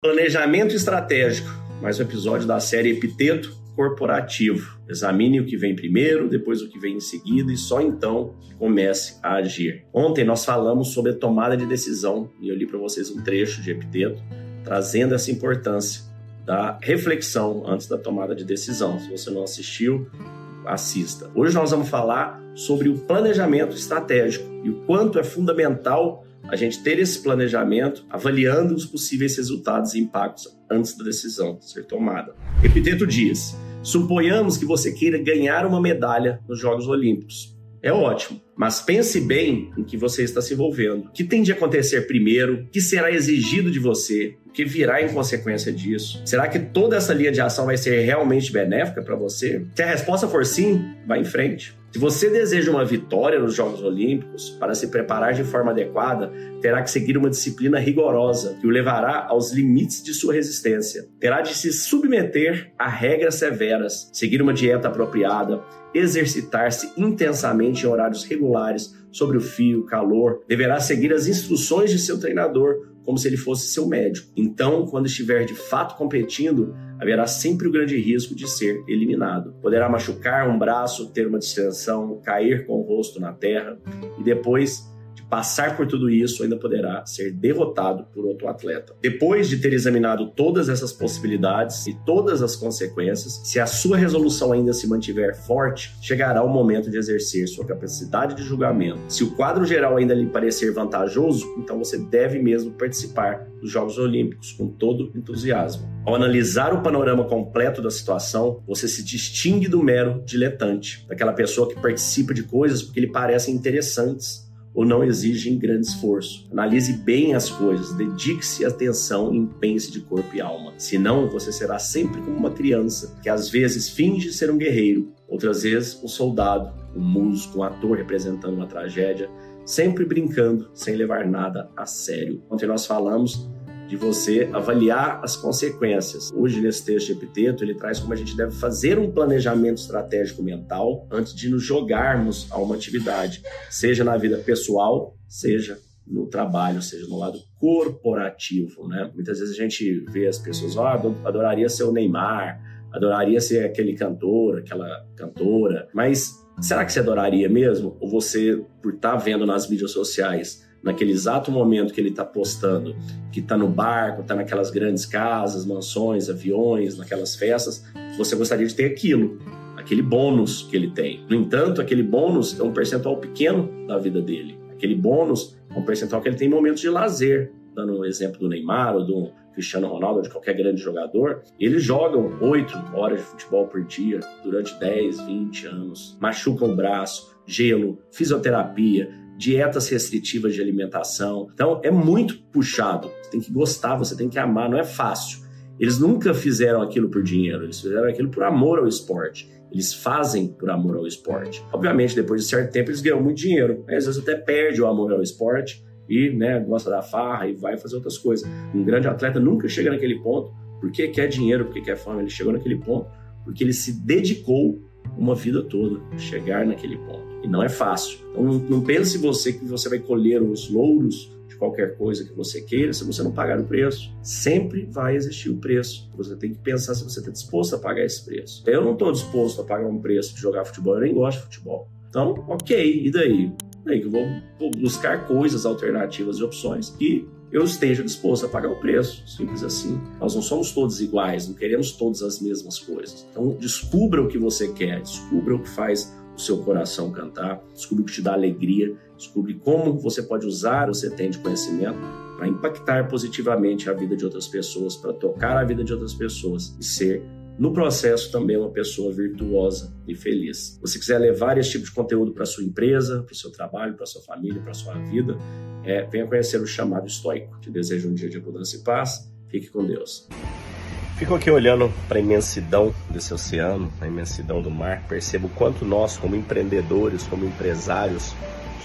Planejamento estratégico, mais um episódio da série Epiteto Corporativo. Examine o que vem primeiro, depois o que vem em seguida e só então comece a agir. Ontem nós falamos sobre a tomada de decisão e eu li para vocês um trecho de Epiteto trazendo essa importância da reflexão antes da tomada de decisão. Se você não assistiu, assista. Hoje nós vamos falar sobre o planejamento estratégico e o quanto é fundamental a gente ter esse planejamento avaliando os possíveis resultados e impactos antes da decisão ser tomada. Epiteto diz: suponhamos que você queira ganhar uma medalha nos Jogos Olímpicos. É ótimo, mas pense bem em que você está se envolvendo. O que tem de acontecer primeiro? O que será exigido de você? O que virá em consequência disso? Será que toda essa linha de ação vai ser realmente benéfica para você? Se a resposta for sim, vá em frente. Se você deseja uma vitória nos Jogos Olímpicos, para se preparar de forma adequada, terá que seguir uma disciplina rigorosa que o levará aos limites de sua resistência. Terá de se submeter a regras severas, seguir uma dieta apropriada, exercitar-se intensamente em horários regulares, sobre o fio, calor, deverá seguir as instruções de seu treinador, como se ele fosse seu médico. Então, quando estiver de fato competindo, haverá sempre o grande risco de ser eliminado. Poderá machucar um braço, ter uma distensão, cair com o rosto na terra e depois passar por tudo isso, ainda poderá ser derrotado por outro atleta. Depois de ter examinado todas essas possibilidades e todas as consequências, se a sua resolução ainda se mantiver forte, chegará o momento de exercer sua capacidade de julgamento. Se o quadro geral ainda lhe parecer vantajoso, então você deve mesmo participar dos Jogos Olímpicos com todo entusiasmo. Ao analisar o panorama completo da situação, você se distingue do mero diletante, daquela pessoa que participa de coisas porque lhe parecem interessantes ou não exigem grande esforço. Analise bem as coisas, dedique-se atenção e empenhe-se de corpo e alma. Senão, você será sempre como uma criança que às vezes finge ser um guerreiro, outras vezes um soldado, um músico, um ator representando uma tragédia, sempre brincando, sem levar nada a sério. Ontem nós falamos de você avaliar as consequências. Hoje, nesse texto Epiteto, ele traz como a gente deve fazer um planejamento estratégico mental antes de nos jogarmos a uma atividade, seja na vida pessoal, seja no trabalho, seja no lado corporativo, né? Muitas vezes a gente vê as pessoas, oh, adoraria ser o Neymar, adoraria ser aquele cantor, aquela cantora, mas será que você adoraria mesmo? Ou você, por estar tá vendo nas mídias sociais, naquele exato momento que ele está postando, que está no barco, está naquelas grandes casas, mansões, aviões, naquelas festas, você gostaria de ter aquilo, aquele bônus que ele tem. No entanto, aquele bônus é um percentual pequeno da vida dele. Aquele bônus é um percentual que ele tem em momentos de lazer, dando o um exemplo do Neymar ou do Cristiano Ronaldo de qualquer grande jogador, eles jogam 8 horas de futebol por dia durante 10, 20 anos, machucam o braço, gelo, fisioterapia, dietas restritivas de alimentação. Então é muito puxado. Você tem que gostar, você tem que amar, não é fácil. Eles nunca fizeram aquilo por dinheiro, eles fizeram aquilo por amor ao esporte. Eles fazem por amor ao esporte. Obviamente, depois de certo tempo, eles ganham muito dinheiro. Às vezes até perde o amor ao esporte e né, gosta da farra e vai fazer outras coisas. Um grande atleta nunca chega naquele ponto porque quer dinheiro, porque quer fama. Ele chegou naquele ponto porque ele se dedicou uma vida toda chegar naquele ponto. E não é fácil. Então não, não pense você que você vai colher os louros de qualquer coisa que você queira se você não pagar o preço. Sempre vai existir o preço. Você tem que pensar se você está disposto a pagar esse preço. Eu não estou disposto a pagar um preço de jogar futebol, eu nem gosto de futebol. Então, ok, e daí? Daí que eu vou buscar coisas alternativas e opções que eu esteja disposto a pagar o preço. Simples assim. Nós não somos todos iguais, não queremos todas as mesmas coisas. Então, descubra o que você quer, descubra o que faz o seu coração cantar, descubra o que te dá alegria, descubra como você pode usar o que você tem de conhecimento para impactar positivamente a vida de outras pessoas, para tocar a vida de outras pessoas e ser no processo também uma pessoa virtuosa e feliz. Se você quiser levar esse tipo de conteúdo para sua empresa, para o seu trabalho, para sua família, para sua vida, é, venha conhecer o chamado estoico. Te desejo um dia de abundância e paz. Fique com Deus. Fico aqui olhando para a imensidão desse oceano, a imensidão do mar, percebo quanto nós, como empreendedores, como empresários,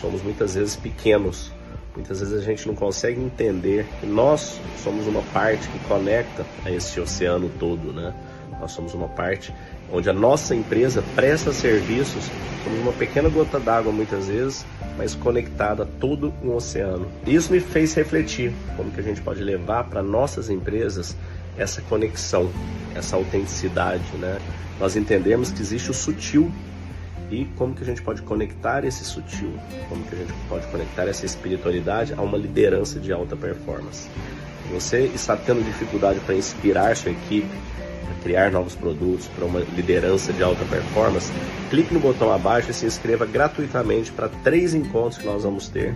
somos muitas vezes pequenos. Muitas vezes a gente não consegue entender que nós somos uma parte que conecta a esse oceano todo, né? Nós somos uma parte onde a nossa empresa presta serviços como uma pequena gota d'água muitas vezes, mas conectada a todo um oceano. Isso me fez refletir como que a gente pode levar para nossas empresas essa conexão, essa autenticidade, né? Nós entendemos que existe o sutil e como que a gente pode conectar esse sutil, como que a gente pode conectar essa espiritualidade a uma liderança de alta performance. Você está tendo dificuldade para inspirar sua equipe, para criar novos produtos, para uma liderança de alta performance, clique no botão abaixo e se inscreva gratuitamente para três encontros que nós vamos ter,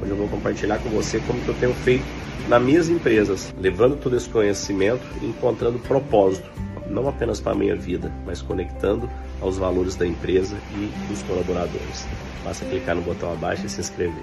onde eu vou compartilhar com você como que eu tenho feito nas minhas empresas, levando todo esse conhecimento e encontrando propósito, não apenas para a minha vida, mas conectando aos valores da empresa e dos colaboradores. Basta clicar no botão abaixo e se inscrever.